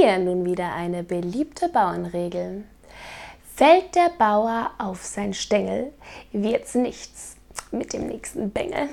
Hier nun wieder eine beliebte Bauernregel. Fällt der Bauer auf sein Stängel, wird's nichts mit dem nächsten Bengel.